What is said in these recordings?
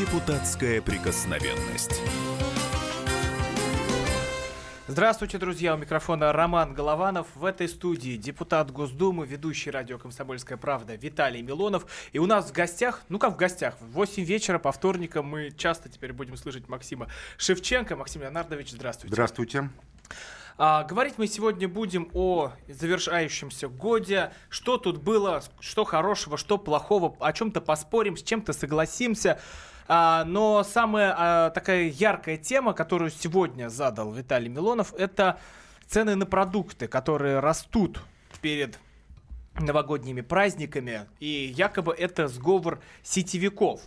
Депутатская прикосновенность. Здравствуйте, друзья. У микрофона Роман Голованов. В этой студии депутат Госдумы, ведущий радио «Комсомольская правда» Виталий Милонов. И у нас в гостях, ну как в гостях, в 8 вечера по вторникам мы часто теперь будем слышать Максима Шевченко. Максим Леонардович, здравствуйте. Здравствуйте. А, говорить мы сегодня будем о завершающемся годе. Что тут было, что хорошего, что плохого, о чем-то поспорим, с чем-то согласимся. А, но самая а, такая яркая тема, которую сегодня задал Виталий Милонов, это цены на продукты, которые растут перед новогодними праздниками. И якобы это сговор сетевиков.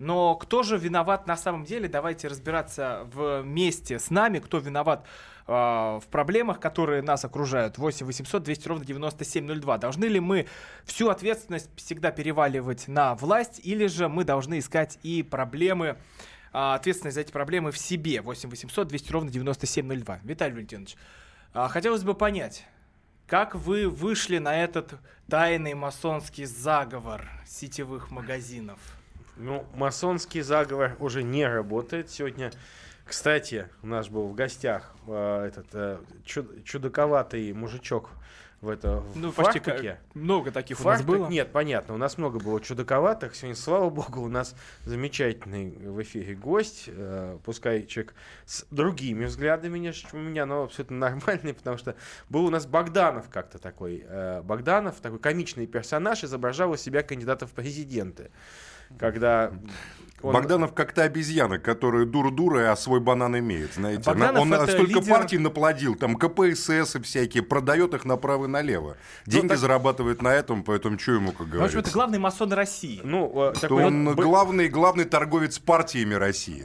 Но кто же виноват на самом деле? Давайте разбираться вместе с нами, кто виноват э, в проблемах, которые нас окружают. 8 800 200 ровно 9702. Должны ли мы всю ответственность всегда переваливать на власть, или же мы должны искать и проблемы, э, ответственность за эти проблемы в себе? 8 800 200 ровно 9702. Виталий Валентинович, э, хотелось бы понять, как вы вышли на этот тайный масонский заговор сетевых магазинов? Ну, масонский заговор уже не работает сегодня. Кстати, у нас был в гостях э, этот э, чуд- чудаковатый мужичок в это Ну, в почти фартуке. много таких у Фартук- нас было. Нет, понятно, у нас много было чудаковатых. Сегодня, слава богу, у нас замечательный в эфире гость. э, пускай человек с другими взглядами, чем у меня, но абсолютно нормальный, потому что был у нас Богданов как-то такой. э, Богданов, такой комичный персонаж, изображал из себя кандидата в президенты. Когда он- Богданов как-то обезьяна, которая дура-дура, а свой банан имеет, знаете. Богданов он это столько лидер- партий наплодил, там КПСС и всякие, продает их направо и налево. Деньги так- зарабатывает на этом, поэтому что ему, как Ну, в общем, говорится. это главный масон России. Ну, э, такой он вот главный, главный торговец партиями России.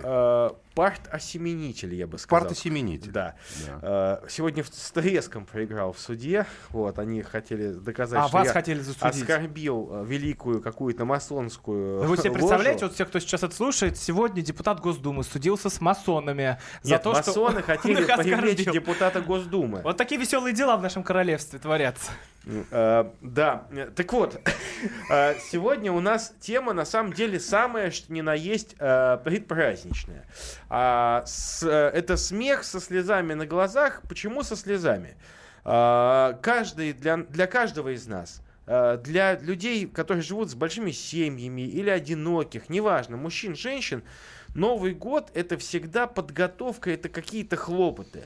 Э, парт-осеменитель, я бы сказал. Партосеменитель. Да. Да. Э, Сегодня с треском проиграл в суде. Вот, они хотели доказать, А что вас я хотели засудить. оскорбил э, великую какую-то масонскую Ну, Вы себе ложу. представляете, вот все, кто сейчас это слушает, сегодня депутат Госдумы судился с масонами за Нет, то, что масоны он хотели привлечь депутата Госдумы. Вот такие веселые дела в нашем королевстве творятся. Э, Да, так вот, э, сегодня у нас тема на самом деле самая, что ни на есть, э, предпраздничная. А, Это смех со слезами на глазах. Почему со слезами? А, Каждый, для, для каждого из нас, для людей, которые живут с большими семьями или одиноких, неважно, мужчин, женщин, Новый год это всегда подготовка, это какие-то хлопоты.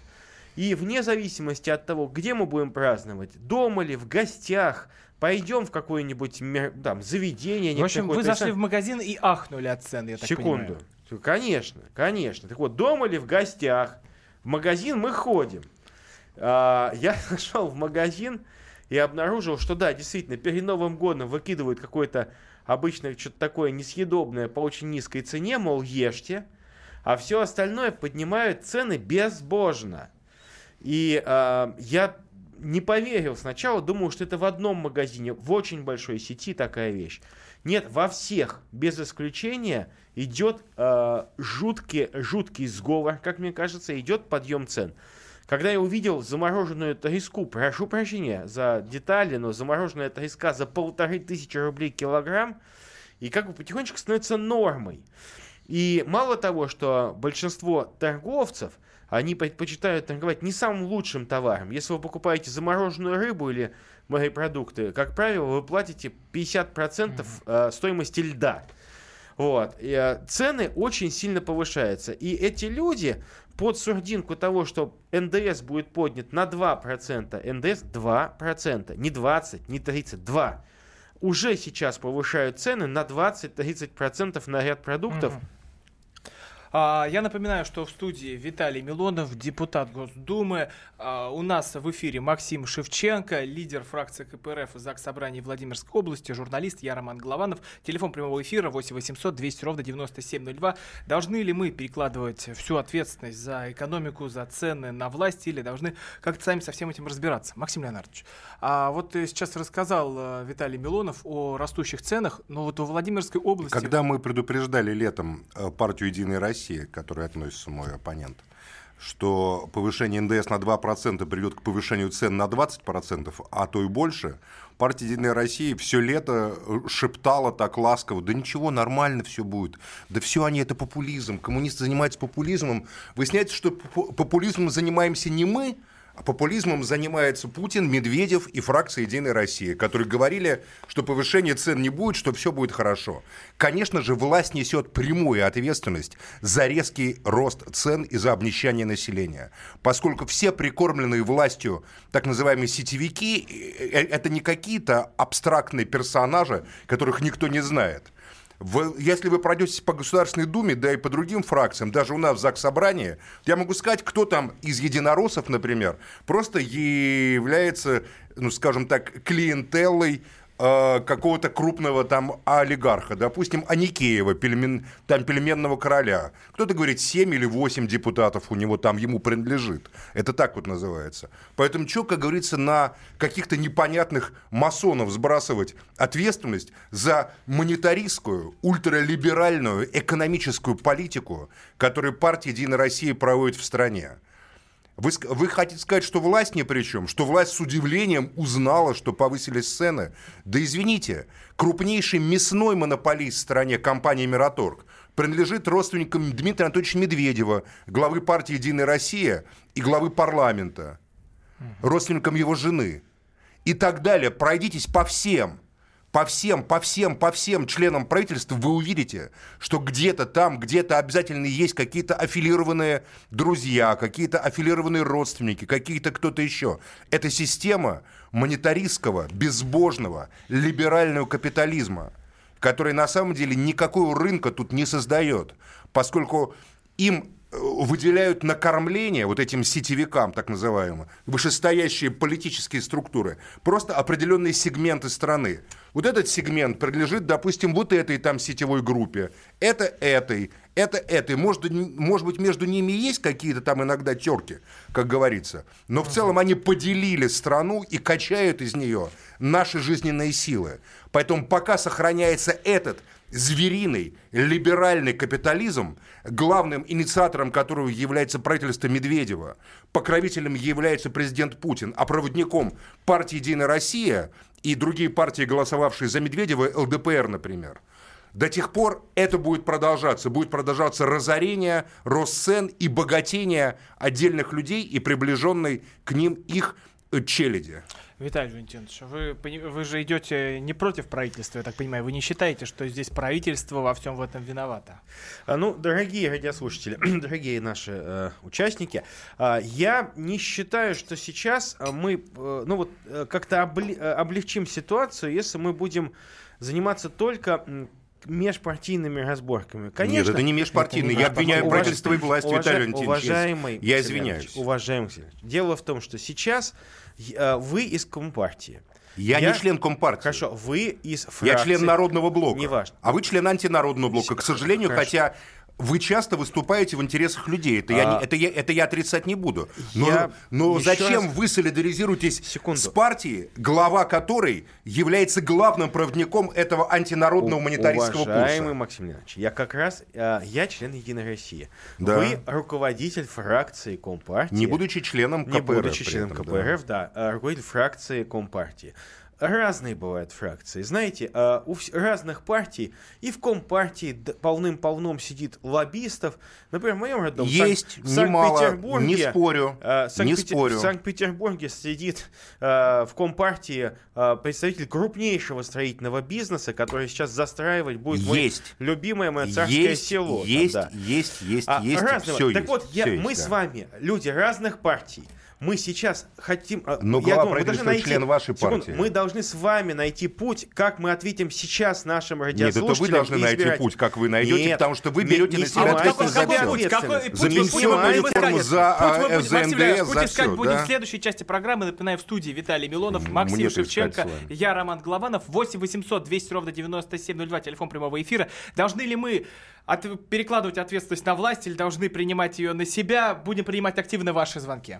И вне зависимости от того, где мы будем праздновать, дома ли, в гостях, пойдем в какое-нибудь там, заведение. В общем, вы зашли в магазин и ахнули от цен, я так Секунду. понимаю. Конечно, конечно. Так вот, дома ли в гостях, в магазин мы ходим. А, я зашел в магазин и обнаружил, что да, действительно, перед Новым годом выкидывают какое-то обычно что-то такое несъедобное по очень низкой цене, мол, ешьте, а все остальное поднимают цены безбожно. И а, я не поверил сначала, думал, что это в одном магазине, в очень большой сети такая вещь. Нет, во всех, без исключения, идет э, жуткий, жуткий сговор, как мне кажется, идет подъем цен. Когда я увидел замороженную треску, прошу прощения за детали, но замороженная треска за полторы тысячи рублей килограмм, и как бы потихонечку становится нормой. И мало того, что большинство торговцев, они предпочитают торговать не самым лучшим товаром. Если вы покупаете замороженную рыбу или морепродукты, как правило, вы платите 50% э, стоимости льда. Вот. И, э, цены очень сильно повышаются. И эти люди под сурдинку того, что НДС будет поднят на 2%, НДС 2%, не 20, не 30, 2. Уже сейчас повышают цены на 20-30% на ряд продуктов. Мгм. А, Я напоминаю, что в студии Виталий Милонов, депутат Госдумы. А, У нас в эфире Максим Шевченко, лидер фракции КПРФ ЗАГС Собрания Владимирской области, журналист я Роман Голованов. Телефон прямого эфира 8 800 200 ровно 9702. Должны ли мы перекладывать всю ответственность за экономику, за цены на власть или должны как-то сами со всем этим разбираться? Максим Леонардович, а вот сейчас рассказал э, Виталий Милонов о растущих ценах, но вот во Владимирской области... Когда мы предупреждали летом э, партию «Единая Россия», к которой относится мой оппонент, что повышение НДС на 2% приведет к повышению цен на 20%, а то и больше, партия «Единая Россия» все лето э, шептала так ласково, да ничего, нормально все будет. Да все они, это популизм. Коммунисты занимаются популизмом. Выясняется, что популизмом занимаемся не мы, популизмом занимается Путин, Медведев и фракция «Единая Россия», которые говорили, что повышения цен не будет, что все будет хорошо. Конечно же, власть несет прямую ответственность за резкий рост цен и за обнищание населения. Поскольку все прикормленные властью так называемые сетевики э, – это не какие-то абстрактные персонажи, которых никто не знает. В, если вы пройдетесь по Государственной Думе, да и по другим фракциям, даже у нас в ЗАГС Собрании, я могу сказать, кто там из единороссов, например, просто является, ну, скажем так, клиентеллой Э, какого-то крупного там олигарха, допустим, Аникеева, пельмен, там пельменного короля. Кто-то говорит, 7 или 8 депутатов у него там ему принадлежит. Это так вот называется. Поэтому что, как говорится, на каких-то непонятных масонов сбрасывать ответственность за монетаристскую, ультралиберальную экономическую политику, которую партия «Единая Россия» проводит в стране. Вы, вы хотите сказать, что власть ни при чем? Что власть с удивлением узнала, что повысились цены? Да извините, крупнейший мясной монополист в стране, компания «Мираторг», принадлежит родственникам Дмитрия Анатольевича Медведева, главы партии «Единая Россия» и главы парламента, родственникам его жены. И так далее. Пройдитесь по всем по всем, по всем, по всем членам правительства вы увидите, что где-то там, где-то обязательно есть какие-то аффилированные друзья, какие-то аффилированные родственники, какие-то кто-то еще. Это система монетаристского, безбожного, либерального капитализма, который на самом деле никакого рынка тут не создает, поскольку им выделяют на кормление вот этим сетевикам, так называемым, вышестоящие политические структуры, просто определенные сегменты страны. Вот этот сегмент принадлежит, допустим, вот этой там сетевой группе, это этой, это этой. Может, может быть, между ними есть какие-то там иногда терки, как говорится. Но в целом они поделили страну и качают из нее наши жизненные силы. Поэтому пока сохраняется этот звериный либеральный капитализм, главным инициатором которого является правительство Медведева, покровителем является президент Путин, а проводником партии «Единая Россия», и другие партии, голосовавшие за Медведева, ЛДПР, например. До тех пор это будет продолжаться. Будет продолжаться разорение, рост цен и богатение отдельных людей и приближенной к ним их э, челяди. Виталий Валентинович, вы, вы же идете не против правительства, я так понимаю. Вы не считаете, что здесь правительство во всем в этом виновато? А, ну, дорогие радиослушатели, дорогие наши э, участники, э, я не считаю, что сейчас э, мы, э, ну вот, э, как-то обли, э, облегчим ситуацию, если мы будем заниматься только межпартийными разборками. Конечно, Нет, это не межпартийные. Я обвиняю уваж... правительство и власть, Уваж... Виталий Валентинович. Уважаемый я извиняюсь. Уважаемый Дело в том, что сейчас вы из Компартии. Я, я не член Компартии. Хорошо, вы из фракции. Я член Народного блока. Неважно. А вы член антинародного блока. К сожалению, Хорошо. хотя вы часто выступаете в интересах людей. Это, а... я, не, это, я, это я отрицать не буду. Но, я но зачем раз... вы солидаризируетесь Секунду. с партией, глава которой является главным проводником этого антинародного У, монетаристского уважаемый курса? Максим Леонидович, я как раз, э, я член Единой России. Да. Вы руководитель фракции Компартии. Не будучи членом КПРФ. Не будучи членом этом, КПРФ, да. да. Руководитель фракции Компартии разные бывают фракции. Знаете, а, у разных партий, и в Компартии полным-полном сидит лоббистов. Например, в моем родном Есть в Санкт-Петербурге... Не спорю, а, не спорю. В Санкт-Петербурге сидит а, в Компартии представитель крупнейшего строительного бизнеса, который сейчас застраивать будет есть. мой любимое мое царское есть, село. Есть, там, да. есть, есть, а, есть, разного. все Так есть, вот, я, мы есть, с вами, люди разных партий, мы сейчас хотим... А, Но я думаю, мы должны найти, член вашей партии. мы должны с вами найти путь, как мы ответим сейчас нашим радиослушателям. Нет, это вы должны найти путь, как вы найдете, Нет, потому что вы берете не, на себя ответственность за все. За пенсионную реформу, за ЗНДС, за все. Путь будем в следующей части программы. Напоминаю, в студии Виталий Милонов, Максим Шевченко, я Роман Голованов. 8 800 200 ровно 9702, телефон прямого эфира. Должны ли мы от, перекладывать ответственность на власть или должны принимать ее на себя? Будем принимать активно ваши звонки.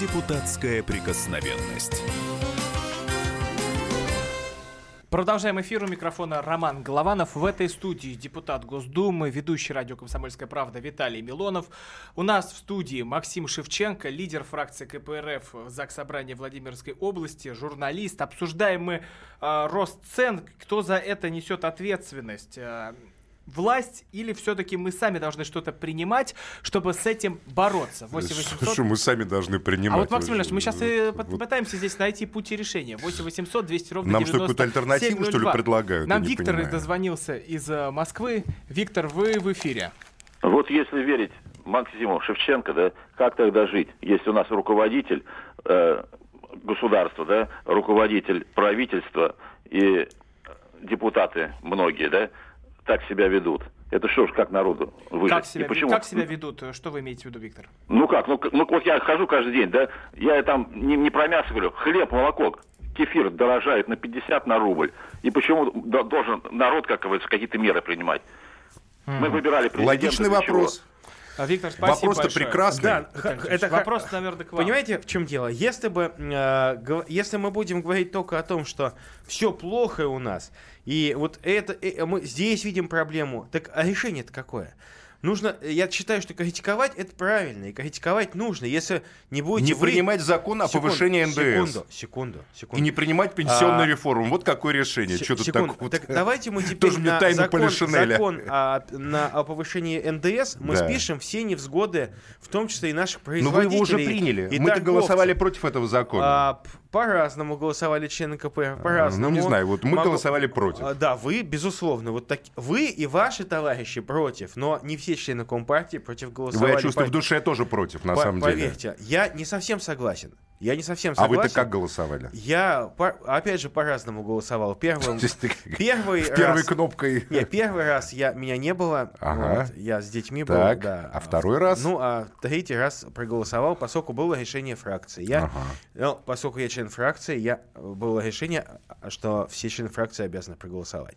Депутатская прикосновенность. Продолжаем эфир у микрофона Роман Голованов. В этой студии депутат Госдумы, ведущий радио «Комсомольская правда» Виталий Милонов. У нас в студии Максим Шевченко, лидер фракции КПРФ ЗАГС Собрания Владимирской области, журналист. Обсуждаем мы э, рост цен. Кто за это несет ответственность? Э, власть или все-таки мы сами должны что-то принимать, чтобы с этим бороться? 8 800 Что мы сами должны принимать? а вот, Максим Ильич, мы сейчас и Вот- пот- пытаемся здесь найти пути решения. 8 800 200 ровно Нам что, какую-то 97 альтернативу, что ли, 02. предлагают? Нам Я не Виктор понимаю. дозвонился из э, Москвы. Виктор, вы в эфире. Вот если верить Максиму Шевченко, да, как тогда жить, если у нас руководитель э, государства, да, руководитель правительства и депутаты многие, да, так себя ведут. Это что ж, как народу выжить? Как И себя, почему? как себя ведут? Что вы имеете в виду, Виктор? Ну как, ну, к- ну вот я хожу каждый день, да, я там не, не про мясо говорю, хлеб, молоко, кефир дорожает на 50 на рубль. И почему до- должен народ, как говорится, какие-то меры принимать? Мы выбирали президента Логичный для чего? А, Виктор, спасибо Вопрос-то большое. прекрасный. Да, это вопрос, наверное, к вам. Понимаете, в чем дело? Если бы, э, если мы будем говорить только о том, что все плохо у нас, и вот это, э, мы здесь видим проблему, так а решение-то какое? Нужно, я считаю, что критиковать это правильно, и критиковать нужно, если не будете Не вы- принимать закон о Секунду, повышении НДС. Секунду, секунду, секунду. И не принимать пенсионную А, реформу. Вот какое решение. Се- Что тут секунду. так давайте мы теперь Тоже на закон, закон о, на, о повышении НДС мы Да. спишем все невзгоды, в том числе и наших Но производителей. Ну, вы его уже приняли. Мы-то голосовали против этого закона. А, по-разному голосовали члены КП, по-разному. ну, не знаю, вот мы Могу- голосовали против. А, Да, вы, безусловно, вот так, вы и ваши товарищи против, но не все члены Компартии против Вы, голосовали. я чувствую, по- в душе тоже против, на по- самом деле. Поверьте, я не совсем согласен. Я не совсем А согласен. вы-то как голосовали? Я, по- опять же, по-разному голосовал. Первым, первый С первой раз... кнопкой. Не, первый раз я, меня не было, Ага. вот, я с детьми был, Так, да. а второй раз? Ну, а третий раз проголосовал, поскольку было решение фракции. Я, Ага. ну, поскольку я член фракции, я, было решение, а, что все члены фракции обязаны проголосовать.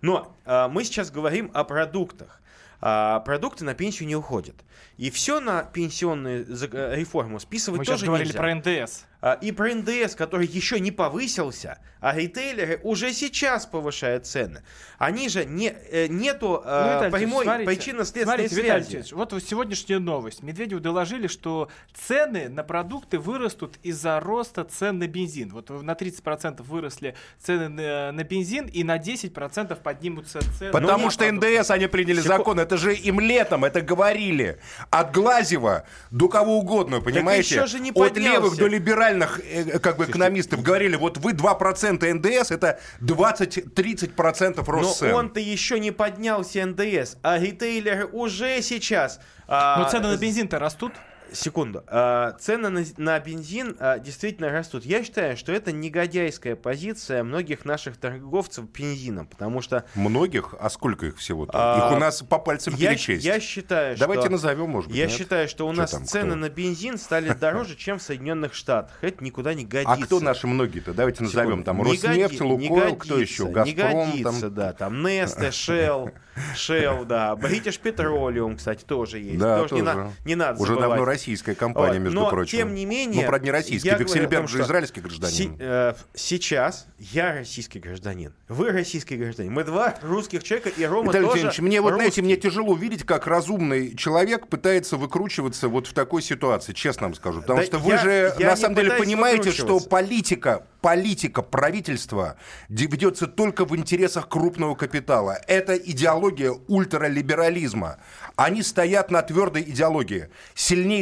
Но а, мы сейчас говорим о продуктах. А, продукты на пенсию не уходят. И все на пенсионную э, реформу списывать Мы тоже говорили нельзя. про НДС. А, И про НДС, который еще не повысился, а ритейлеры уже сейчас повышают цены. Они же не, э, нету э, Ну, Виталий прямой причинно-следственной смотрите, Виталий связи. Ильич, вот сегодняшняя новость. Медведеву доложили, что цены на продукты вырастут из-за роста цен на бензин. Вот на 30% выросли цены на, на бензин и на 10% поднимутся цены Потому на что продукты. НДС они приняли Секу- закон. Это же им летом это говорили. От Глазева до кого угодно, понимаете? еще же не От левых до либеральных э, как бы экономистов говорили, вот вы 2% НДС, это 20-30% рост Но цен. он-то еще не поднялся НДС, а ритейлеры уже сейчас... а, Но цены на бензин-то растут. Секунду. А, цены на, на бензин а, действительно растут. Я считаю, что это негодяйская позиция многих наших торговцев бензином, потому что Многих? А сколько их всего-то? А, их у нас по пальцам я, перечесть. я считаю, Давайте что... назовем, может быть, Я нет? считаю, что у Что нас там, цены кто? на бензин стали дороже, чем в Соединенных Штатах. Это никуда не годится. А кто наши многие-то? Давайте назовем. Там Не Роснефть, не Лукойл, кто годится, еще? Не Газпром. годится, там... да. Там Neste, Shell, Shell, да. British Petroleum, кстати, тоже есть. Да, тоже. Не, не надо Уже забывать. давно российская компания, Вот, между но, прочим. тем не менее... Ну, правда, не российский. Вексельберг же израильский гражданин. э, сейчас я российский гражданин. Вы российский гражданин. Мы два русских человека, и Рома Виталий тоже мне вот, знаете, русский. мне тяжело видеть, как разумный человек пытается выкручиваться вот в такой ситуации, честно вам скажу. Потому Да что вы я- же я на самом деле понимаете, что политика политика правительства де- ведется только в интересах крупного капитала. Это идеология ультралиберализма. Они стоят на твердой идеологии.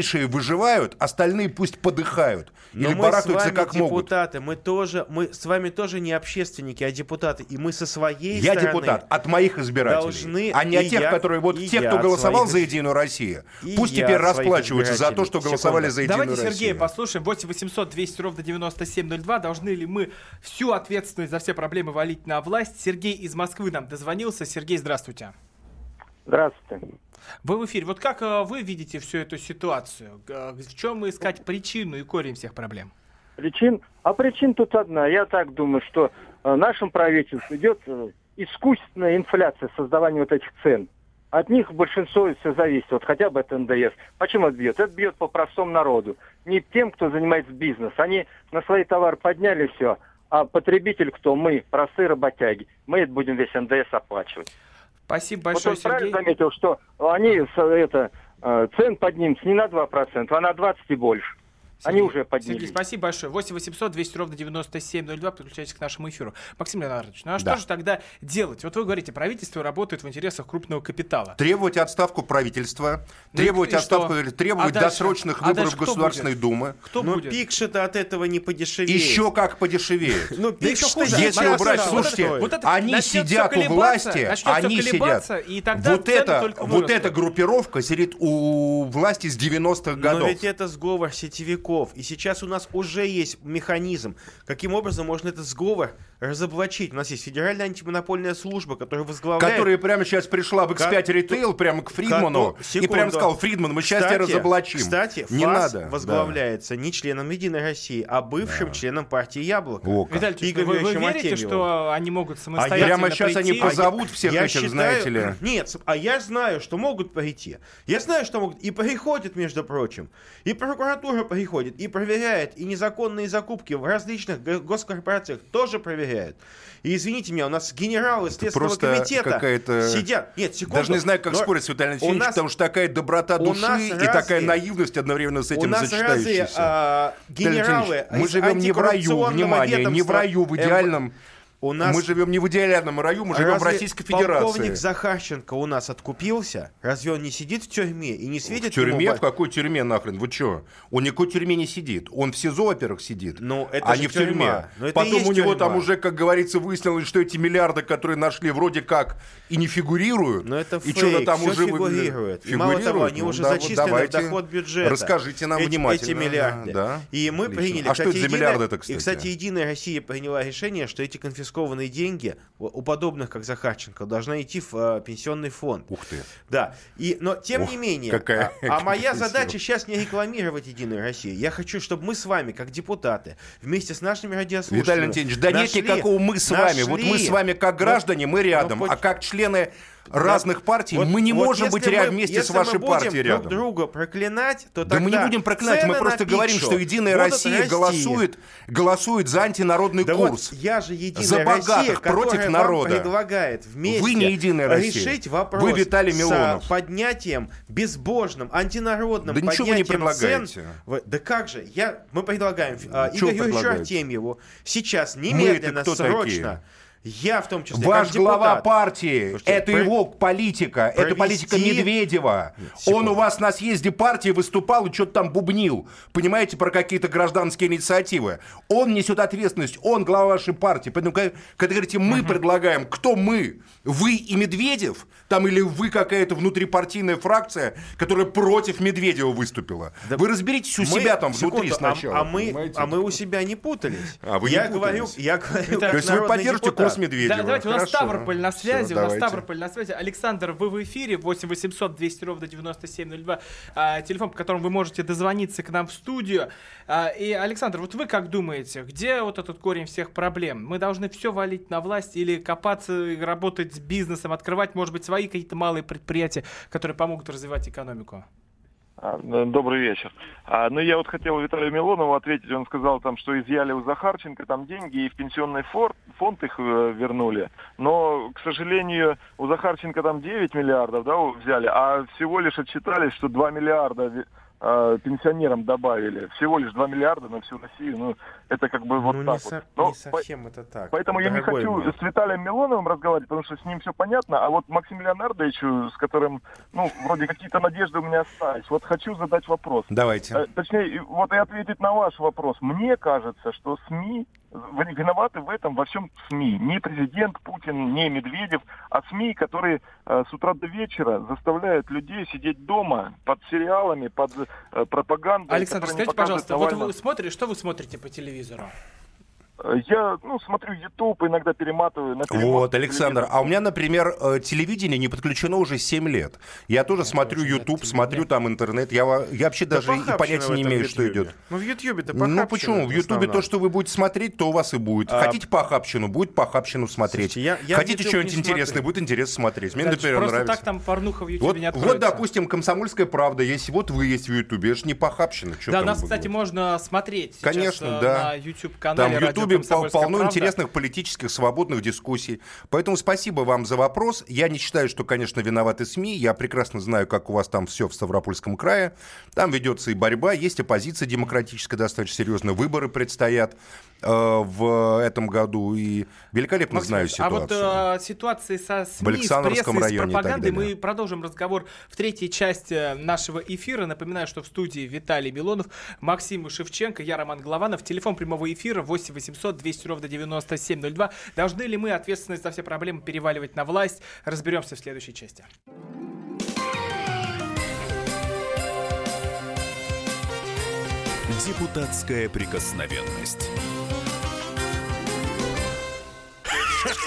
Сильнейшие выживают, остальные пусть подыхают. Но или мы с барахтаются вами как могут. депутаты, мы тоже, мы с вами тоже не общественники, а депутаты, и мы со своей Я стороны депутат от моих избирателей, должны, а не от тех, я- которые вот те, я кто голосовал своих за Единую Россию. И Пусть я теперь расплачиваются за то, что голосовали Секунду. за Единую Давайте Россию. Сергея послушаем. 8 800 200 ровно 9702. Должны ли мы всю ответственность за все проблемы валить на власть? Сергей из Москвы нам дозвонился. Сергей, здравствуйте. Здравствуйте. Вы в эфире. Вот как э, вы видите всю эту ситуацию? Г- В чем искать причину и корень всех проблем? Причин? А причин тут одна. Я так думаю, что э, нашим правительству идет э, искусственная инфляция, создавание вот этих цен. От них большинство все зависит, вот хотя бы от НДС. Почему это бьет? Это бьет по простому народу. Не тем, кто занимается бизнесом. Они на свои товары подняли все, а потребитель кто? Мы, простые работяги. Мы это будем весь ндс оплачивать. Спасибо Вот большое, он правильно Сергей. заметил, что они это, э, цен поднимутся не на 2%, а на 20 и больше. Они Сергей, уже поднялись. Сергей, спасибо большое. 8 800 200 ровно 9702. Подключайтесь к нашему эфиру. Максим Леонардович, ну а Да. что же тогда делать? Вот вы говорите, правительство работает в интересах крупного капитала. Требовать отставку правительства, Ну требовать и отставку, что? требовать А дальше? досрочных А выборов кто Государственной будет? Думы. Кто Но будет? пикши-то от этого не подешевеет. Еще как подешевеет. Ну, хуже. Если убрать, слушайте, они сидят у власти, они сидят. и тогда вот это, вот эта группировка сидит у власти с 90-х Но годов. ведь это сговор сетевиков. И сейчас у нас уже есть механизм, каким образом можно этот сговор разоблачить. У нас есть Федеральная антимонопольная служба, которая возглавляет... Которая прямо сейчас пришла в X5 Ко- ритейл, прямо к Фридману, Кото- и прямо сказал, Фридман, мы сейчас тебя разоблачим. Кстати, не ФАС надо. возглавляется не членом Единой России, а бывшим членом партии Яблоко. Да. О. Виталий вы, вы верите, Артемьевым. что они могут самостоятельно прямо сейчас они прийти? позовут всех я этих, считаю- знаете ли. Нет, а я знаю, что могут прийти. Я знаю, что могут. И приходят, между прочим. И прокуратура приходит, и проверяет, и незаконные закупки в различных го- госкорпорациях тоже проверяет. И извините меня, у нас генералы Следственного просто комитета сидят. Нет, секунду. Даже не знаю, как Но спорить с Виталием у Алексеевичем, нас- потому что такая доброта у души и разве- такая наивность одновременно с У этим нас разве а, генералы мы живем не в раю, внимание, не в раю, в идеальном... У нас Мы живем не в идеальном раю, мы живем в Разве Российской Федерации. полковник Захарченко у нас откупился? Разве он не сидит в тюрьме и не В светит тюрьме? ему В какой тюрьме нахрен? Вы что? Он никакой тюрьме не сидит. Он в СИЗО, во-первых, сидит, Ну, это а не в тюрьме. Ну, это и Потом у него тюрьма. там уже, как говорится, выяснилось, что эти миллиарды, которые нашли, вроде как и не фигурируют. Но это и фейк, что-то там всё уже фигурирует. И мало того, они Ну, уже да, вот зачислены в давайте доход бюджета. Расскажите нам эти, внимательно. Эти миллиарды. Да, И мы Отлично. приняли... А что это за Единая- миллиарды-то, кстати? И, кстати, Единая Россия приняла решение, что эти конфискованные деньги у подобных, как Захарченко, должны идти в э, пенсионный фонд. Ух ты. Да. И, но тем Ох, не менее, какая а, а моя задача сейчас не рекламировать Единую Россию. Я хочу, чтобы мы с вами, как депутаты, вместе с нашими радиослушателями... Виталий Леонтьевич, да нет нашли- никакого мы с вами. Вот мы нашли- с вами как Ну, граждане, мы рядом. ну, А как члены разных партий, Вот- мы не вот можем быть рядом вместе с если вашей мы будем партией друг рядом. друга проклинать, то Да мы не будем проклинать, мы просто говорим, что Единая Россия расти. голосует, голосует за антинародный Да курс. вот я же Единая За Россия, богатых которая против вам народа. предлагает вместе Вы не Единая Россия. решить вопрос Вы Виталий с Милонов. поднятием безбожным, антинародным Да ничего вы не поднятием предлагаете. цен. Да как же? Я, мы предлагаем Чего Игорю? Артемьеву сейчас немедленно, срочно, такие? Я в том числе, Ваш как глава партии, Слушайте, это про- его политика, это провести- политика Медведева. секунду. Он у вас на съезде партии выступал и что-то там бубнил. Понимаете, про какие-то гражданские инициативы. Он несет ответственность, он глава вашей партии. Поэтому, когда когда говорите, мы предлагаем, кто мы? Вы и Медведев? Там или вы какая-то внутрипартийная фракция, которая против Медведева выступила? вы разберитесь у Мы- себя там внутри секунду, а- сначала. А, мы, понимаете? а мы у себя не путались. А вы не я путались. говорю, я говорю, То есть вы поддержите депутат. Курс Медведева? Да, давайте, у нас Хорошо. Ставрополь на связи, Всё, у нас давайте. Ставрополь на связи. Александр, вы в эфире, 8 800 200 ровно 9702, а, телефон, по которому вы можете дозвониться к нам в студию. А, и, Александр, вот вы как думаете, где вот этот корень всех проблем? Мы должны все валить на власть или копаться работать с бизнесом, открывать, может быть, свои какие-то малые предприятия, которые помогут развивать экономику? А, Добрый вечер. А, ну, я вот хотел Виталию Милонову ответить. Он сказал, там, что изъяли у Захарченко там деньги и в пенсионный фонд их э, вернули. Но, к сожалению, у Захарченко там 9 миллиардов да, взяли, а всего лишь отчитались, что 2 миллиарда э, пенсионерам добавили. Всего лишь 2 миллиарда на всю Россию. Ну, это как бы вот ну, так не, вот. Но не совсем это так. Поэтому я не хочу мой. с Виталием Милоновым разговаривать, потому что с ним все понятно, а вот Максим Леонардовичу, с которым, ну, вроде какие-то надежды у меня остались, вот хочу задать вопрос. Давайте. Э, Точнее, вот и ответить на ваш вопрос. Мне кажется, что СМИ виноваты в этом во всем СМИ. Не президент Путин, не Медведев, а СМИ, которые э, с утра до вечера заставляют людей сидеть дома под сериалами, под э, пропагандой. Александр, скажите, пожалуйста, вот показывает вы смотрите, что вы смотрите по телевизору? Э, Я, ну, смотрю YouTube, иногда перематываю на Вот, Александр. А у меня, например, э, телевидение не подключено уже 7 лет. Я тоже смотрю тоже нет YouTube, смотрю там интернет. Я, я вообще даже и понятия не имею, что идет. Ну, в Ютьюбе-то Ну почему? В Ютубе основном. то, что вы будете смотреть, то у вас и будет. А, Хотите похабщину, будет похабщину смотреть. Слушайте, я- я Хотите YouTube что-нибудь интересное, смотрю. будет интересно смотреть. Мне, Дальше например, Просто нравится. так там порнуха в Ютубе Вот, не вот, откроется. допустим, «Комсомольская правда» есть, вот вы есть в Ютубе, это ж не похабщина. Да, нас, кстати, можно смотреть Конечно, э, да. на YouTube-канале Там в «Радио Ютубе пол- Комсомольская полно правда». интересных политических свободных дискуссий. Поэтому спасибо вам за вопрос. Я не считаю, что, конечно, виноваты СМИ. Я прекрасно знаю, как у вас там все в Ставропольском крае. Там ведется и борьба, есть оппозиция демократическая достаточно серьезно. Выборы предстоят в этом году. И великолепно Максим знаю Ильич, А вот ситуацию. э, ситуации со СМИ, с Александровском прессой, с районе и так пропагандой мы продолжим разговор в третьей части нашего эфира. Напоминаю, что в студии Виталий Милонов, Максим Шевченко, я Роман Голованов. Телефон прямого эфира 8 800 200 ровно 9702. Должны ли мы ответственность за все проблемы переваливать на власть? Разберемся в следующей части. Депутатская прикосновенность.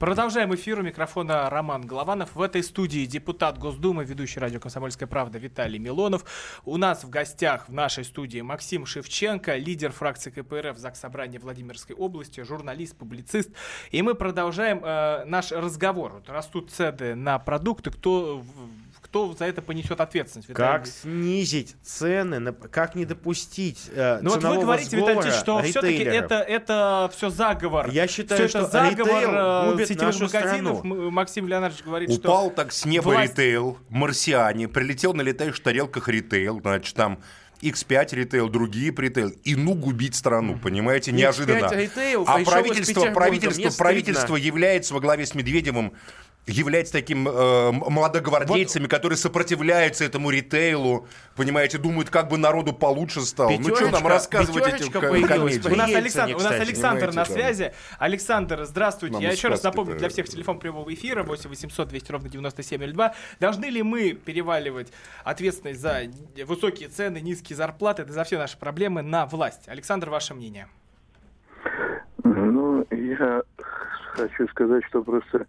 Продолжаем эфир у микрофона Роман Голованов. В этой студии депутат Госдумы, ведущий радио «Комсомольская правда» Виталий Милонов. У нас в гостях в нашей студии Максим Шевченко, лидер фракции КПРФ ЗАГС Собрания Владимирской области, журналист, публицист. И мы продолжаем э, наш разговор. Вот растут цены на продукты. Кто, кто за это понесет ответственность? Виталий? Как снизить цены, на- как не допустить э, Ну вот вы говорите, Виталий, что все-таки это, это все заговор. Я считаю, это что заговор ритейл э, сетевых нашу магазинов. страну. Максим Леонардович говорит, что... Упал так с неба власть- ритейл, марсиане, прилетел на летающих тарелках ритейл, значит, там X5 ритейл, другие ритейл, и ну губить страну, понимаете, неожиданно. ритейл а правительство, правительство, правительство является во главе с Медведевым является таким э, молодогвардейцами, которые сопротивляются этому ритейлу, понимаете, думают, как бы народу получше стало. ну что нам Пятерочка- рассказывать эти пятерочка ко- появилась комедии? при У нас, Александр, у нас Александр на связи. Александр, здравствуйте. Нам Я еще раз напомню для всех телефон прямого эфира 8 800 200 ровно 9702. Должны ли мы переваливать ответственность за высокие цены, низкие зарплаты, это за все наши проблемы на власть? Александр, ваше мнение? Ну, я хочу сказать, что просто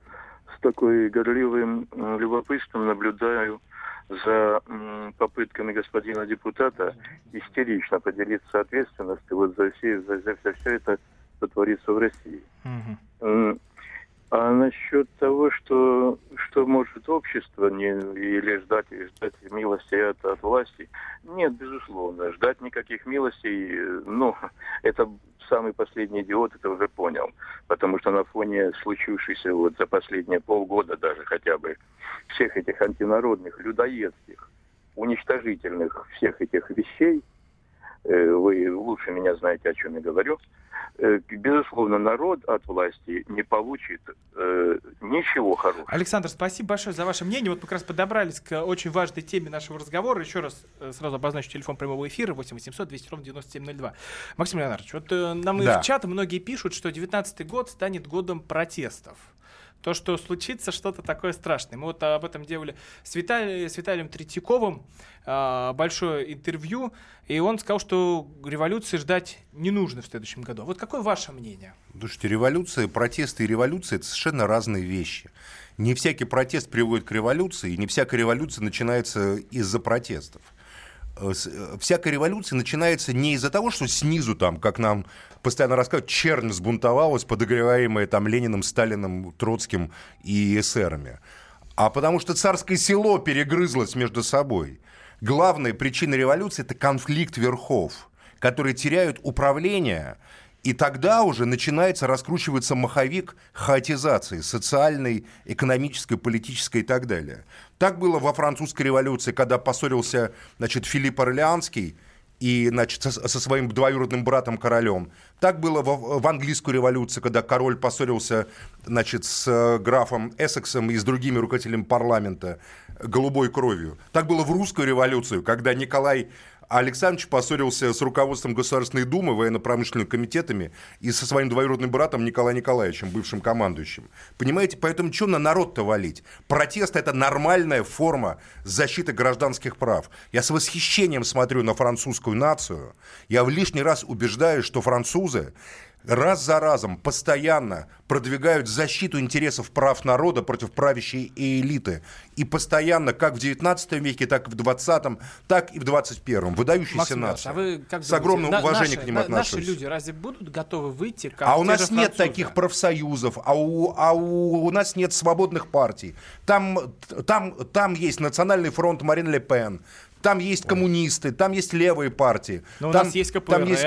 такой горливым любопытством наблюдаю за попытками господина депутата истерично поделиться ответственностью вот за все, за, за, за все это, что творится в России. М, А насчет того, что, что может общество не, или ждать, ждать милости от, от власти, нет, безусловно, ждать никаких милостей, ну, это самый последний идиот это уже понял, потому что на фоне случившейся вот за последние полгода даже хотя бы всех этих антинародных, людоедских, уничтожительных всех этих вещей, вы лучше меня знаете, о чем я говорю, э, безусловно, народ от власти не получит э, ничего хорошего. Александр, спасибо большое за ваше мнение. Вот мы как раз подобрались к очень важной теме нашего разговора. Еще раз э, сразу обозначу телефон прямого эфира 8 800 200 ровно 9702. Максим Леонардович, вот э, нам и Да. в чат многие пишут, что 19 год станет годом протестов. То, что случится что-то такое страшное. Мы вот об этом делали с, Витали, с Виталием Третьяковым э, большое интервью, и он сказал, что революции ждать не нужно в следующем году. Вот какое ваше мнение? Слушайте, революция, протесты и революция – это совершенно разные вещи. Не всякий протест приводит к революции, и не всякая революция начинается из-за протестов. Э, всякая революция начинается не из-за того, что снизу там, как нам постоянно рассказывают, чернь сбунтовалась, подогреваемая там Лениным, Сталиным, Троцким и эсерами, а потому что царское село перегрызлось между собой. Главная причина революции – это конфликт верхов, которые теряют управление – и тогда уже начинается раскручиваться маховик хаотизации социальной, экономической, политической и так далее. Так было во французской революции, когда поссорился значит, Филипп Орлеанский и, значит, со, со своим двоюродным братом королем. Так было в, в английской революции, когда король поссорился значит, с э, графом Эссексом и с другими руководителями парламента голубой кровью. Так было в русскую революцию, когда Николай Александрович поссорился с руководством Государственной Думы, военно-промышленными комитетами и со своим двоюродным братом Николаем Николаевичем, бывшим командующим. Понимаете, поэтому что на народ-то валить? Протест – это нормальная форма защиты гражданских прав. Я с восхищением смотрю на французскую нацию. Я в лишний раз убеждаюсь, что французы раз за разом постоянно продвигают защиту интересов прав народа против правящей элиты. И постоянно, как в 19 веке, так и в 20, так и в 21. Выдающийся Максим нация. а вы как С огромным уважением наши, к ним на- отношусь. Наши люди разве будут готовы выйти, как А у нас нет таких профсоюзов, а у, а у, у нас нет свободных партий. Там, там, там есть Национальный фронт Марин Ле Пен, там есть коммунисты, там есть левые партии. Но у там, нас есть там КПРФ, есть-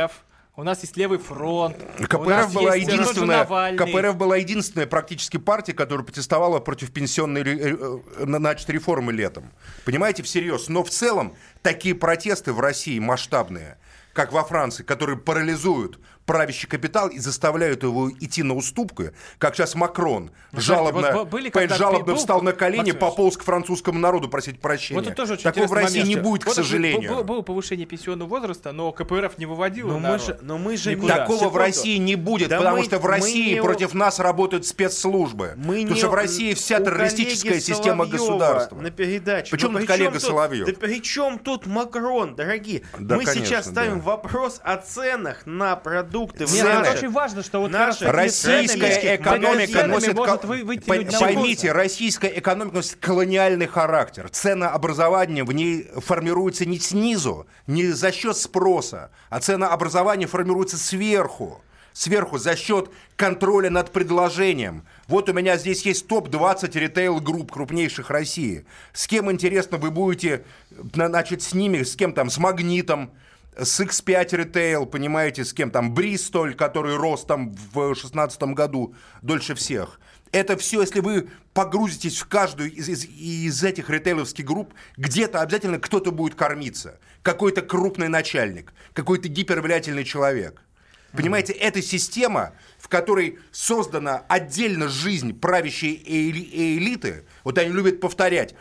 у нас есть Левый фронт, КПРФ была, единственная. КПРФ была единственная практически партия, которая протестовала против пенсионной э, э, значит, реформы летом. Понимаете, всерьез. Но в целом такие протесты в России масштабные, как во Франции, которые парализуют правящий капитал и заставляют его идти на уступку, как сейчас Макрон Ну, жалобно, вот были жалобно был- встал на колени, Максим Ильич, пополз к французскому народу просить прощения. Вот это тоже очень Такого в России не момент. будет, к Вот это сожалению. Было, было повышение пенсионного возраста, но КПРФ не выводило Но мы же- но мы же Никуда. Такого в Секунду. России не будет, Да потому мы- что в России не- против нас работают спецслужбы. Мы потому не что в России вся у террористическая система Соловьева государства. На передаче. Причем Ну, тут при коллега Соловьев? Да при чем тут Макрон, дорогие? Да, Мы конечно, сейчас ставим да. вопрос о ценах на продукты. В Нет, это очень важно, что вот ценами, Российская экономика носит... может вы- Поймите, российская экономика носит колониальный характер. Ценообразование в ней формируется не снизу, не за счет спроса, а ценообразование формируется сверху. Сверху за счет контроля над предложением. Вот у меня здесь есть топ-20 ритейл-групп крупнейших России. С кем, интересно, вы будете, на- значит, с ними, с кем там, с Магнитом, с X5 Retail, понимаете, с кем там, Бристоль, который рос там в 2016 году дольше всех. Это все, если вы погрузитесь в каждую из, из- из этих ритейловских групп, где-то обязательно кто-то будет кормиться. Какой-то крупный начальник, какой-то гипервлиятельный человек. Понимаете, это система, в которой создана отдельно жизнь правящей эли- элиты. Вот они любят повторять,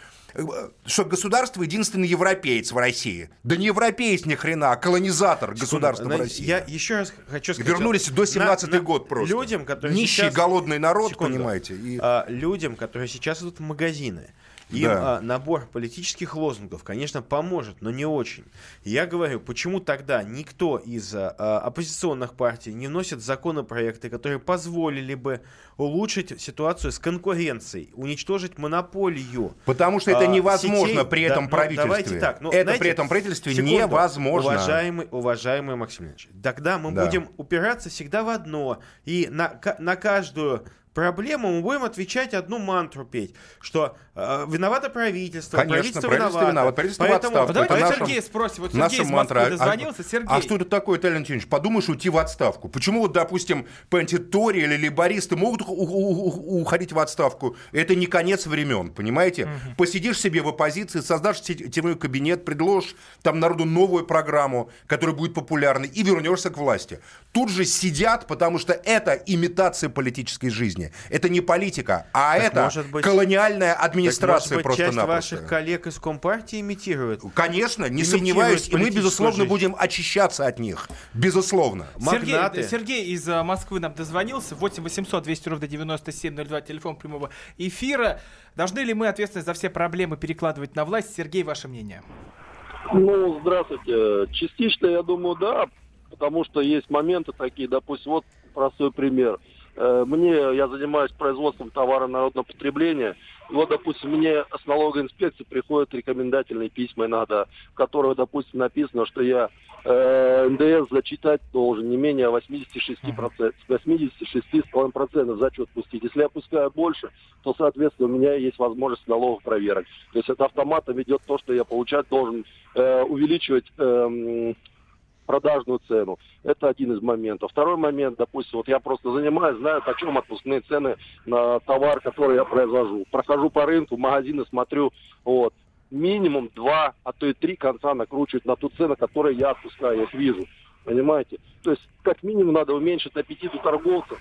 что государство единственный европеец в России. Да не европеец ни хрена, а колонизатор государства в Знаете, России. Я еще раз хочу сказать. Вернулись до 17 на- на- год просто. Людям, которые Нищий, сейчас- голодный народ, Секунду. понимаете. и- А, людям, которые сейчас идут в магазины, им Да. а, набор политических лозунгов, конечно, поможет, но не очень. Я говорю, почему тогда никто из а, а, оппозиционных партий не вносит законопроекты, которые позволили бы улучшить ситуацию с конкуренцией, уничтожить монополию. Потому что это а, невозможно сетей. при Да, этом ну, правительстве. давайте так, ну, Это знаете, при этом правительстве секунду. невозможно. Уважаемый, уважаемый Максим Ильич, тогда мы Да. будем упираться всегда в одно. И на, на каждую проблему мы будем отвечать одну мантру петь, что э, виновато правительство, Конечно, правительство, правительство виновато. виновато, правительство в Поэтому отставку. Давайте наша- Сергея спросим. Вот Наша Сергей из мантра. А- дозвонился. Сергей. А что это такое, Виталий Леонидович? Подумаешь, уйти в отставку. Почему, вот, допустим, понимаете, Тори или лейбористы могут у- у- у- уходить в отставку? Это не конец времен, понимаете? Посидишь себе в оппозиции, создашь сетевой кабинет, предложишь там народу новую программу, которая будет популярной, и вернешься к власти. Тут же сидят, потому что это имитация политической жизни. Жизни. Это не политика, а Так, это может быть- колониальная Так, администрация может быть, часть просто-напросто. ваших коллег из Компартии имитирует? Конечно, не Имитирует сомневаюсь, и мы, безусловно, жизнь. будем очищаться от них. Безусловно. Сергей, Магнаты. Сергей из э, Москвы нам дозвонился. 8 800 200 ровно 9702, телефон прямого эфира. Должны ли мы ответственность за все проблемы перекладывать на власть? Сергей, ваше мнение? Ну, здравствуйте. Частично, я думаю, да, потому что есть моменты такие, допустим, вот простой пример. Э, Мне, я занимаюсь производством товара народного потребления, и вот, допустим, мне с налоговой инспекции приходят рекомендательные письма иногда, в которых, допустим, написано, что я э, НДС зачитать должен не менее 86%, 86,5% зачет пустить. Если я пускаю больше, то, соответственно, у меня есть возможность налоговых проверок. То есть это автоматом ведет то, что я получать должен э, увеличивать эм, продажную цену. Это один из моментов. Второй момент, допустим, вот я просто занимаюсь, знаю, почем отпускные цены на товар, который я произвожу. Прохожу по рынку, магазины смотрю, вот, минимум два, а то и три конца накручивают на ту цену, которую я отпускаю, я их вижу. Понимаете? То есть, как минимум, надо уменьшить аппетит у торговцев.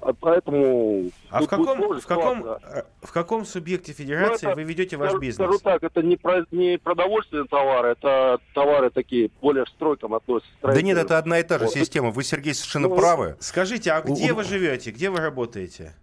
А Поэтому... А в каком, в каком, э, в каком субъекте федерации Ну, это, вы ведете ваш скажу, бизнес? Скажу так, это не, про, не продовольственные товары, это товары такие, более к стройкам относятся. Да нет, это одна и та же Вот. система. Вы, Сергей, совершенно Ну, правы. Скажите, а где У- вы живете? Где вы работаете?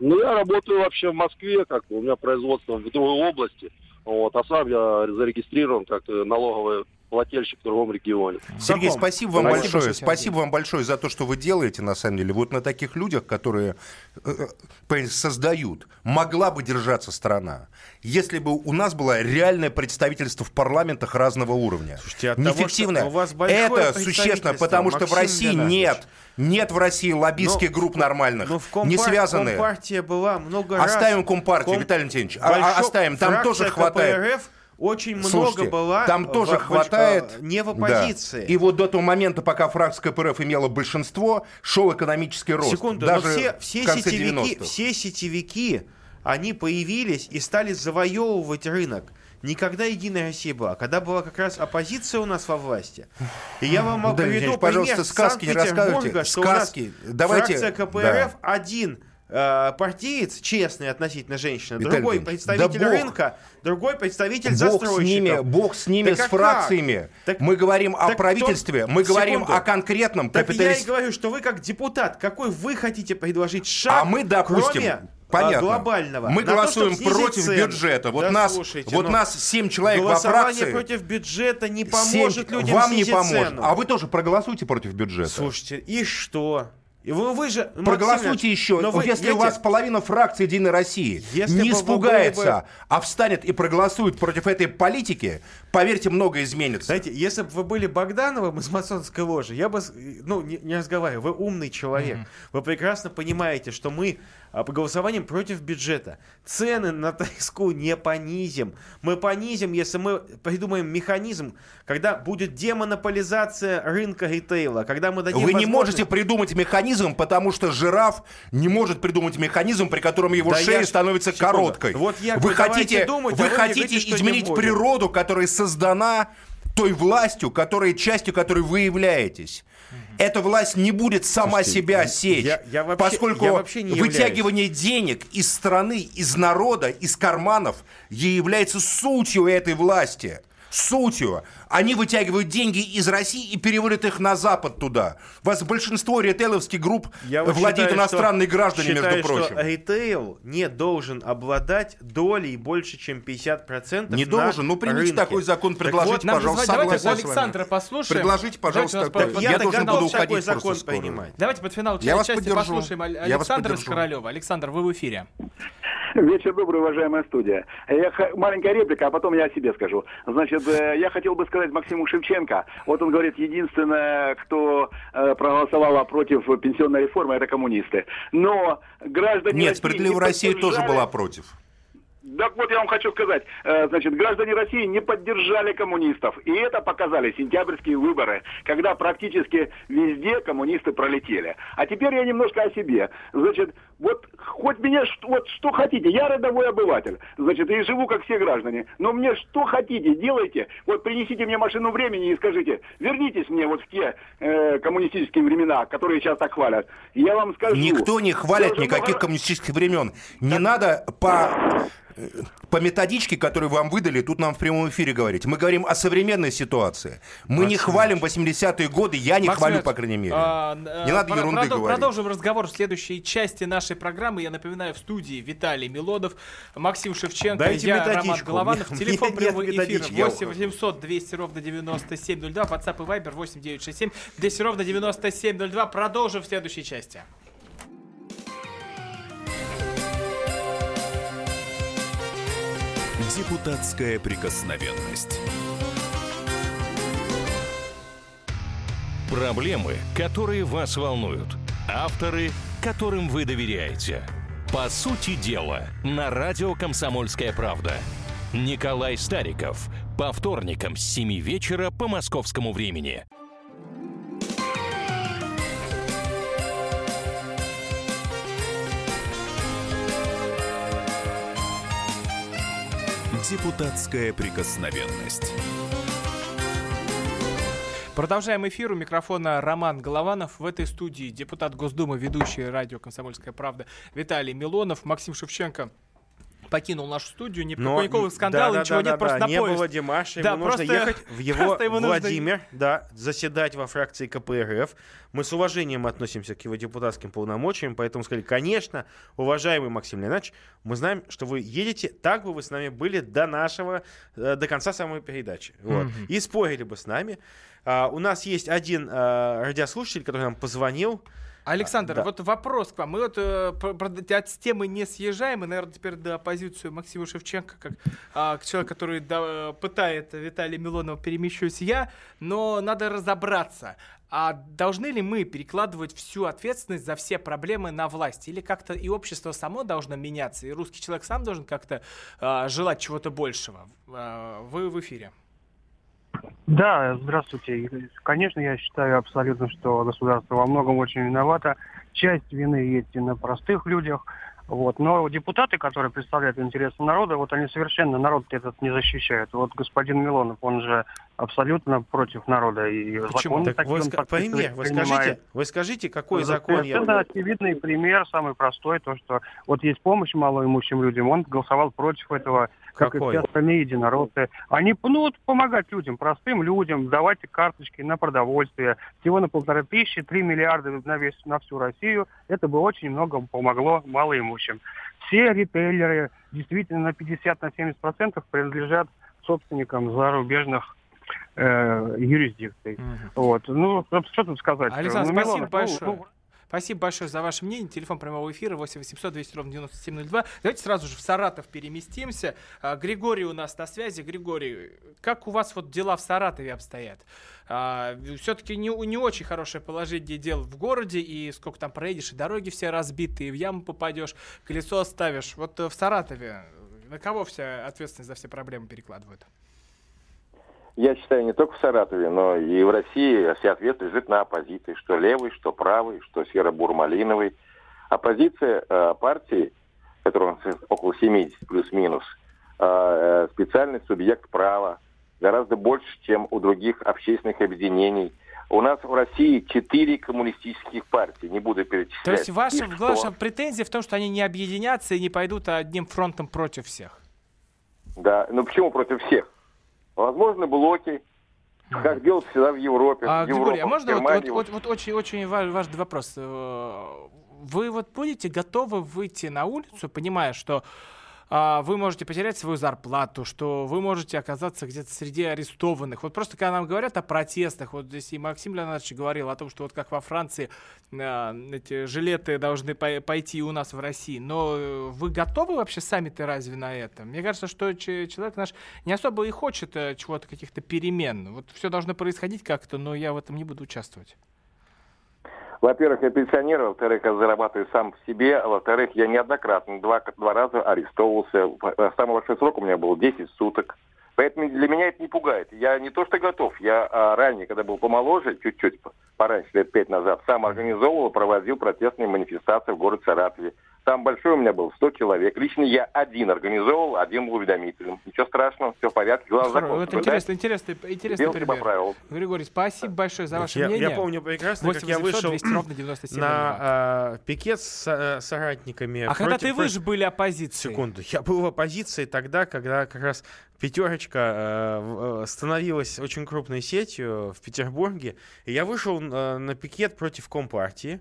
Ну, я работаю вообще в Москве, как у меня производство в другой области, вот, а сам я зарегистрирован как налоговый плательщик в другом регионе. Сергей, спасибо вам Спасибо большое. большое, Спасибо вам большое за то, что вы делаете, на самом деле. Вот на таких людях, которые э, э, создают, могла бы держаться страна, если бы у нас было реальное представительство в парламентах разного уровня. Слушайте, от того, что Неэффективное. у вас большое Это существенно, потому что в Максим России нет, нет в России лоббистских Ну, групп нормальных, Ну, в компар- не связанные. Компартия была много раз. Оставим Компартию, Ком- Виталий Леонидович, а- оставим, там тоже хватает. КПРФ очень много Слушайте, была там в- тоже в- хватает... э, не в Да. оппозиции. И вот до того момента, пока фракция КПРФ имела большинство, шел экономический рост. Секунду, даже но все, все, в конце сетевики, 90-х. все сетевики, они появились и стали завоевывать рынок. Никогда Единая Россия была, когда была как раз оппозиция у нас во власти. И я вам Да, приведу Евгений, пожалуйста, пример сказки не рассказывайте. что у нас. Давайте- фракция КПРФ да. один э, партиец, честный относительно женщины, Виталий другой Евгеньевич, представитель да бог. рынка, другой представитель Бог с застройщиков. ними, бог с ними, Так с а фракциями. Так- мы говорим о так правительстве, кто- мы говорим Секунду. о конкретном Так я и говорю, что вы как депутат, какой вы хотите предложить шаг, А мы, допустим, кроме а, понятно, глобального? мы на то, голосуем снизить против цены? бюджета. Вот Да нас, слушайте, вот ну, нас 7 человек во голосование фракции. против бюджета не поможет людям Вам не поможет. цену. А вы тоже проголосуйте против бюджета. Слушайте, и что? И вы, вы же... Проголосуйте еще. но вы, если у видите, вас половина фракции Единой России Если не бы испугается, бы- а встанет и проголосует против этой политики, поверьте, многое изменится. Знаете, если бы вы были Богдановым из масонской ложи, я бы, ну, не, не разговаривал. Вы умный человек. Вы прекрасно понимаете, что мы по голосованием против бюджета цены на треску не понизим. Мы понизим, если мы придумаем механизм, когда будет демонополизация рынка ритейла, когда мы дадим Вы не можете придумать механизм, потому что жираф не может придумать механизм, при котором его Да шея я- становится секунду. короткой. Вот я вы хотите, думать, а вы мне хотите говорите, изменить природу, которая создана той властью, которой частью которой вы являетесь. Эта власть не будет сама Слушайте, себя сечь, я- я вообще- поскольку я вообще не вытягивание денег из страны, из народа, из карманов является сутью этой власти. Сутью. Они вытягивают деньги из России и переводят их на Запад туда. У вас большинство ритейловских групп Я вот владеют считаю, иностранные что- граждане, считаю, между прочим. что ритейл не должен обладать долей больше, чем 50% Не на должен. Ну, примите рынке. такой закон, Так предложите, вот, нам пожалуйста, давайте согласен. Александра послушаем. Предложите, пожалуйста, Давайте под- Я Я должен буду уходить закон скоро. принимать. Давайте под финал Я вас части поддержу. послушаем Аль- Я вас Александра из поддержу. Королева. Александр, вы в эфире. Вечер добрый, уважаемая студия. Я, маленькая реплика, а потом я о себе скажу. Значит, э, я хотел бы сказать Максиму Шевченко. Вот он говорит, единственное, кто э, проголосовала против пенсионной реформы, это коммунисты. Но граждане Нет, справедливая Россия тоже поддержали- была против. Так вот я вам хочу сказать, э, значит, граждане России не поддержали коммунистов. И это показали сентябрьские выборы, когда практически везде коммунисты пролетели. А теперь я немножко о себе. Значит, Вот хоть что, вот что хотите, я рядовой обыватель, значит, и живу как все граждане, но мне что хотите, делайте, вот принесите мне машину времени и скажите, вернитесь мне вот в те э, коммунистические времена, которые сейчас так хвалят. Я вам скажу... Никто не хвалит никаких много- коммунистических времен. Не надо по, по методичке, которую вам выдали, тут нам в прямом эфире говорить. Мы говорим о современной ситуации. Мы не хвалим 80-е годы, я не Максим хвалю, по крайней мере. а, не надо про- ерунды продол- говорить. Продолжим разговор в следующей части нашей программы. Я напоминаю, в студии Виталий Милонов, Максим Шевченко, Дайте я, методичку. Роман Голованов. Нет, Телефон нет прямого эфира методички. 8 800 200 ровно 9702. WhatsApp и Viber 8 967 200 ровно 9702. Продолжим в следующей части. Депутатская прикосновенность. Проблемы, которые вас волнуют. Авторы, которым вы доверяете. По сути дела, на радио «Комсомольская правда». Николай Стариков. По вторникам с 7 вечера по московскому времени. Депутатская прикосновенность. Продолжаем эфир. У микрофона Роман Голованов. В этой студии депутат Госдумы, ведущий радио «Комсомольская правда» Виталий Милонов. Максим Шевченко покинул нашу студию. Ни Но- никакого скандала, да, да, ничего да, нет, да, просто да. на Не поезд. было Димаша, Да, ему нужно просто- ехать в его ему нужно- Владимир, да, заседать во фракции КПРФ. Мы с уважением относимся к его депутатским полномочиям, поэтому сказали, конечно, уважаемый Максим Леонидович, мы знаем, что вы едете, так бы вы с нами были до нашего, э, до конца самой передачи. Вот. Мгм. И спорили бы с нами. А, у нас есть один а, радиослушатель, который нам позвонил. Александр, Да. вот вопрос к вам. Мы вот э, от темы не съезжаем, и, наверное, теперь до позицию Максима Шевченко, как а, к человеку, который да, пытает Виталия Милонова, перемещусь я, но надо разобраться. А должны ли мы перекладывать всю ответственность за все проблемы на власть? Или как-то и общество само должно меняться, и русский человек сам должен как-то а, желать чего-то большего? А, вы в эфире. Да, здравствуйте. Конечно, я считаю абсолютно, что государство во многом очень виновато. Часть вины есть и на простых людях. Вот. Но депутаты, которые представляют интересы народа, вот они совершенно народ этот не защищают. Вот господин Милонов, он же абсолютно против народа. И Почему? закон Так вы ска- пример, вы скажите, вы скажите, какой Это закон я... Совершенно очевидный пример, самый простой, то, что вот есть помощь малоимущим людям, он голосовал против этого, как Какой? и все остальные единороссы. Они, ну вот, помогать людям, простым людям, давайте карточки на продовольствие, всего на полторы тысячи, три миллиарда на, весь, на всю Россию, это бы очень много помогло малоимущим. Все ритейлеры действительно на 50 на 70 процентов принадлежат собственникам зарубежных э, юрисдикций. Вот. Ну, что тут сказать? Александр, Ну, спасибо Милонов, ну, большое. ну, Спасибо большое за ваше мнение. Телефон прямого эфира 8 800 200 ровно 9702. Давайте сразу же в Саратов переместимся. А, Григорий у нас на связи. Григорий, как у вас вот дела в Саратове обстоят? Все-таки не, не очень хорошее положение дел в городе, и сколько там проедешь, и дороги все разбиты, и в яму попадешь, колесо оставишь. Вот э, в Саратове на кого вся ответственность за все проблемы перекладывают? Я считаю, не только в Саратове, но и в России вся ответственность лежит на оппозиции, что левый, что правый, что серо-бурмалиновый. Оппозиция э, партии, которая около 70 плюс-минус, э, специальный субъект права, гораздо больше, чем у других общественных объединений. У нас в России четыре коммунистических партии, не буду перечислять. То есть ваша, Их ваша претензия в том, что они не объединятся и не пойдут одним фронтом против всех? Да, ну почему против всех? Возможно, блоки, как делают всегда в Европе. А, в Григорий, а можно вот, Германии. вот, вот, вот очень, очень ва- важный вопрос. Э, Вы вот будете готовы выйти на улицу, понимая, что вы можете потерять свою зарплату, что вы можете оказаться где-то среди арестованных. Вот просто когда нам говорят о протестах, вот здесь и Максим Леонидович говорил о том, что вот как во Франции а, эти жилеты должны пой- пойти у нас в России. Но э, вы готовы вообще сами-то разве на это? Мне кажется, что че- человек наш не особо и хочет э, чего-то, каких-то перемен. Вот все должно происходить как-то, но я в этом не буду участвовать. Во-первых, я пенсионер, во-вторых, я зарабатываю сам в себе, а во-вторых, я неоднократно, два, два раза арестовывался. Э, Самый большой срок у меня был 10 суток. Поэтому для меня это не пугает. Я не то что готов, я а, ранее, когда был помоложе, чуть-чуть, пораньше, лет пять назад, сам организовывал, проводил протестные манифестации в городе Саратове. Там большой у меня был, 100 человек. Лично я один организовал, один был уведомителем. Ничего страшного, все в порядке. Главное, закон это соблюдать. интересный, интересный, интересный Делайте по пример. правилам. Григорий, спасибо большое за ваше я, мнение. я помню прекрасно, как я 8 800 вышел 200 ровно 97 на а, пикет с а, соратниками. А когда против- ты вы же были оппозицией? Секунду. Я был в оппозиции тогда, когда как раз пятерочка э, э, становилась очень крупной сетью в Петербурге. И я вышел э, на пикет против Компартии,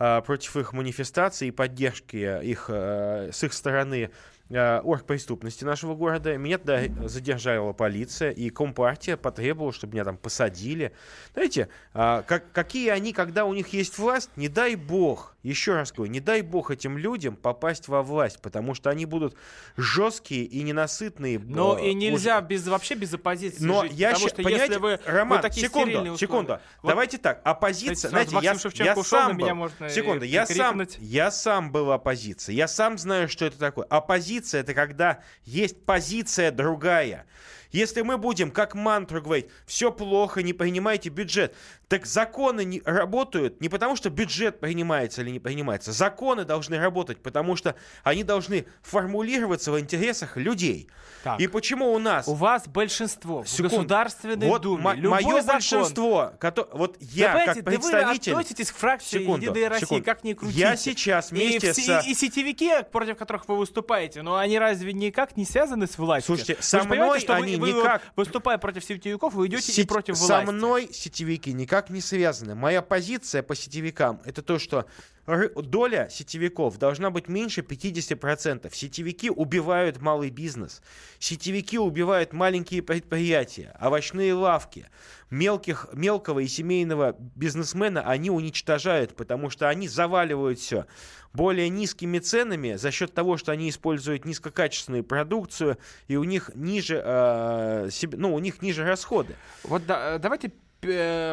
против их манифестаций и поддержки их, э, с их стороны э, оргпреступности нашего города. Меня тогда задержала полиция, и Компартия потребовала, чтобы меня там посадили. Знаете, как, какие они, когда у них есть власть, не дай бог, еще раз говорю, не дай бог этим людям попасть во власть, потому что они будут жесткие и ненасытные. Но э, и нельзя без, вообще без оппозиции но жить, я потому ща- что понимаете, если вы, Роман, вы такие секунду, секунду. Вот, Давайте так, оппозиция, кстати, знаете, я, я ушел, сам на меня был, можно и секунду, я сам, я сам был оппозицией, я сам знаю, что это такое. Оппозиция это когда есть позиция другая. Если мы будем как мантру говорить, все плохо, не принимайте бюджет, так законы не работают не потому, что бюджет принимается или не принимается. Законы должны работать, потому что они должны формулироваться в интересах людей. Так. И почему у нас... У вас большинство в Секунду. Государственной вот Думе. мо- мое закон- большинство, кото- вот я Вы как представитель... Да вы относитесь к фракции Секунду, Единая Россия, секунду. как ни крутите. Я сейчас вместе и, с- и, и сетевики, против которых вы выступаете, но они разве никак не связаны с властью? Слушайте, Вы со мной что они вы, никак- выступая против сетевиков, вы идете и Сеть- против Со власти. мной сетевики никак не связаны. Моя позиция по сетевикам это то, что доля сетевиков должна быть меньше 50%. Сетевики убивают малый бизнес. Сетевики убивают маленькие предприятия, овощные лавки. Мелких, мелкого и семейного бизнесмена они уничтожают, потому что они заваливают все более низкими ценами за счет того, что они используют низкокачественную продукцию и у них ниже, э, себе- ну, у них ниже расходы. Вот да, э, давайте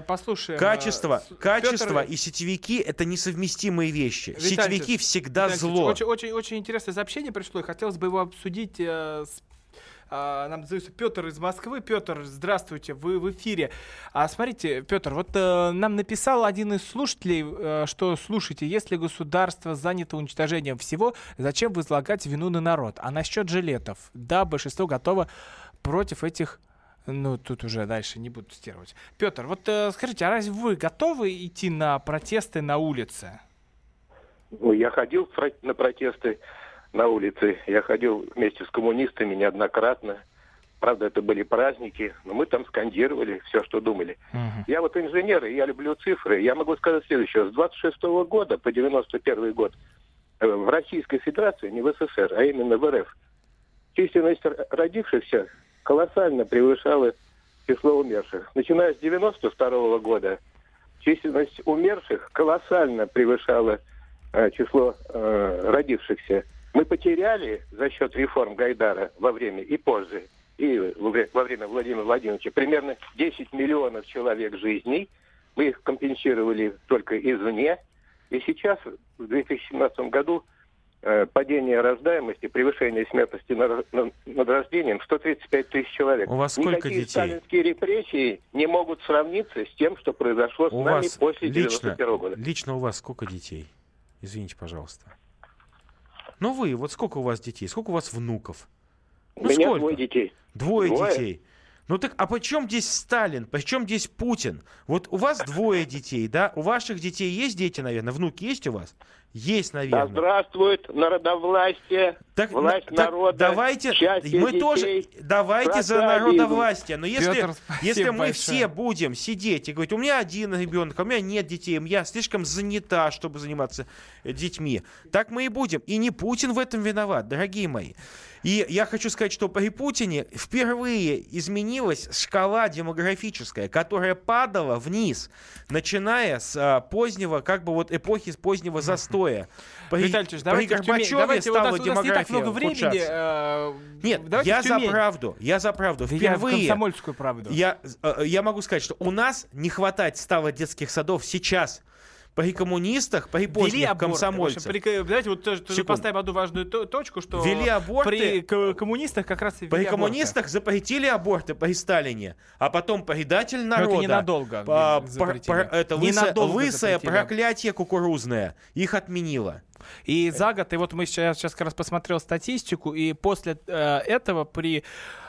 послушаем. э, Качество, с- качество Пётр- и сетевики это несовместимые вещи. Виталий Сетевики всегда Виталий Ильич, зло. Очень, очень, очень интересное сообщение пришло, и хотелось бы его обсудить э, с а, нам зовется Петр из Москвы. Петр, здравствуйте, вы в эфире. А смотрите, Петр, вот э, нам написал один из слушателей, э, что слушайте, если государство занято уничтожением всего, зачем возлагать вину на народ? А насчет жилетов, да, большинство готово против этих ну, тут уже дальше не буду цитировать. Петр, вот э, скажите, а разве вы готовы идти на протесты на улице? Ну, я ходил на протесты на улице. Я ходил вместе с коммунистами неоднократно. Правда, это были праздники, но мы там скандировали все, что думали. Я вот инженер, и я люблю цифры. Я могу сказать следующее. С 26 года по 91 год э, в Российской Федерации, не в СССР, а именно в РФ, численность родившихся колоссально превышала число умерших. Начиная с 92 года численность умерших колоссально превышала э, число э, родившихся. Мы потеряли за счет реформ Гайдара во время и позже, и во вре- во время Владимира Владимировича примерно 10 миллионов человек жизней. Мы их компенсировали только извне. И сейчас, в 2017 году, падение рождаемости, превышение смертности на- на- над рождением 135 тысяч человек. У вас сколько Никакие детей? сталинские репрессии не могут сравниться с тем, что произошло с У нами вас после лично, 91 года. лично у вас сколько детей? Извините, пожалуйста. Ну вы, вот сколько у вас детей? Сколько у вас внуков? У Ну, меня сколько? двое детей. Двое, Двое. детей. Ну так, а почем здесь Сталин? Почем здесь Путин? Вот у вас двое детей, да? У ваших детей есть дети, наверное? Внуки есть у вас? Есть, Да наверное. здравствует народовластие, Так, власть так народа, давайте, мы детей, тоже, давайте за народовластие. Но если, спасибо если мы большое. все будем сидеть и говорить, у меня один ребенок, а у меня нет детей, я слишком занята, чтобы заниматься э, детьми, так мы и будем. И не Путин в этом виноват, дорогие мои. И я хочу сказать, что при Путине впервые изменилась шкала демографическая, которая падала вниз, начиная с а, позднего, как бы вот эпохи с позднего застоя. При, Виталий Ильич, при Горбачеве давайте, у стала у нас не так демография много времени. э, Нет, я за правду, я за правду. Да я Впервые комсомольскую правду. я, э, я могу сказать, что у нас не хватать стало детских садов сейчас. При коммунистах, при Вели поздних комсомольцах. при- давайте вот тоже, тоже поставим одну важную то- точку, что Вели аборты. при коммунистах как раз и ввели При аборты. коммунистах запретили аборты при Сталине, а потом предатель Но это народа. ненадолго а, запретили. пр- пр- это лысое, Ненадолго лысое запретили. проклятие кукурузное. Их отменило. И за год, и вот мы сейчас, сейчас как раз посмотрел статистику, и после э, этого при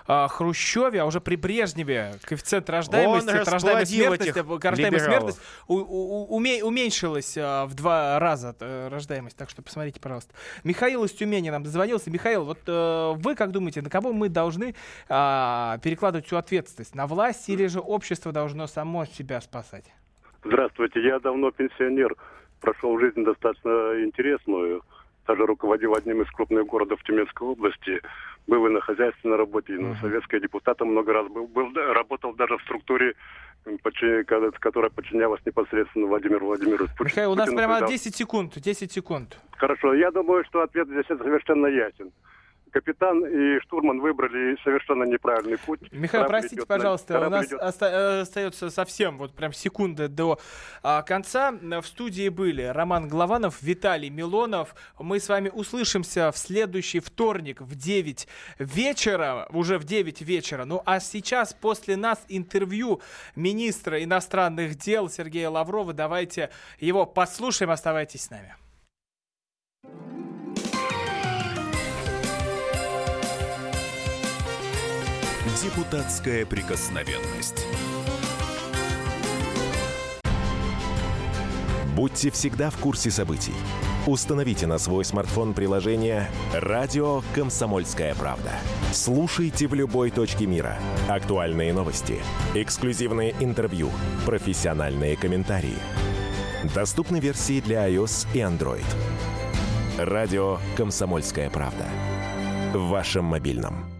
э, Хрущеве, а уже при Брежневе коэффициент рождаемости, рождаемость э, рождаемость смертность у- у- уме- уменьшилась э, в два раза э, рождаемость, так что посмотрите, пожалуйста. Михаил из Тюмени нам дозвонился. Михаил, вот э, вы как думаете, на кого мы должны а, перекладывать всю ответственность? На власть или же общество должно само себя спасать? Здравствуйте, я давно пенсионер, прошел жизнь достаточно интересную, даже руководил одним из крупных городов Тюменской области, был и на хозяйственной работе, и на советской депутатом много раз был, был работал даже в структуре, которая подчинялась непосредственно Владимиру Владимировичу Путину. Михаил, у нас Путину, прямо когда- 10 секунд, 10 секунд. Хорошо, я думаю, что ответ здесь совершенно ясен. Капитан и штурман выбрали совершенно неправильный путь. Михаил, Корабль простите, идет пожалуйста, у корабль нас идет- оста- э, остается совсем вот прям секунды до а, конца. В студии были Роман Голованов, Виталий Милонов. Мы с вами услышимся в следующий вторник в 9 вечера, уже в 9 вечера. Ну а сейчас после нас интервью министра иностранных дел Сергея Лаврова. Давайте его послушаем, оставайтесь с нами. Депутатская прикосновенность. Будьте всегда в курсе событий. Установите на свой смартфон приложение «Радио Комсомольская правда». Слушайте в любой точке мира. Актуальные новости, эксклюзивные интервью, профессиональные комментарии. Доступны версии для iOS и Android. «Радио Комсомольская правда». В вашем мобильном.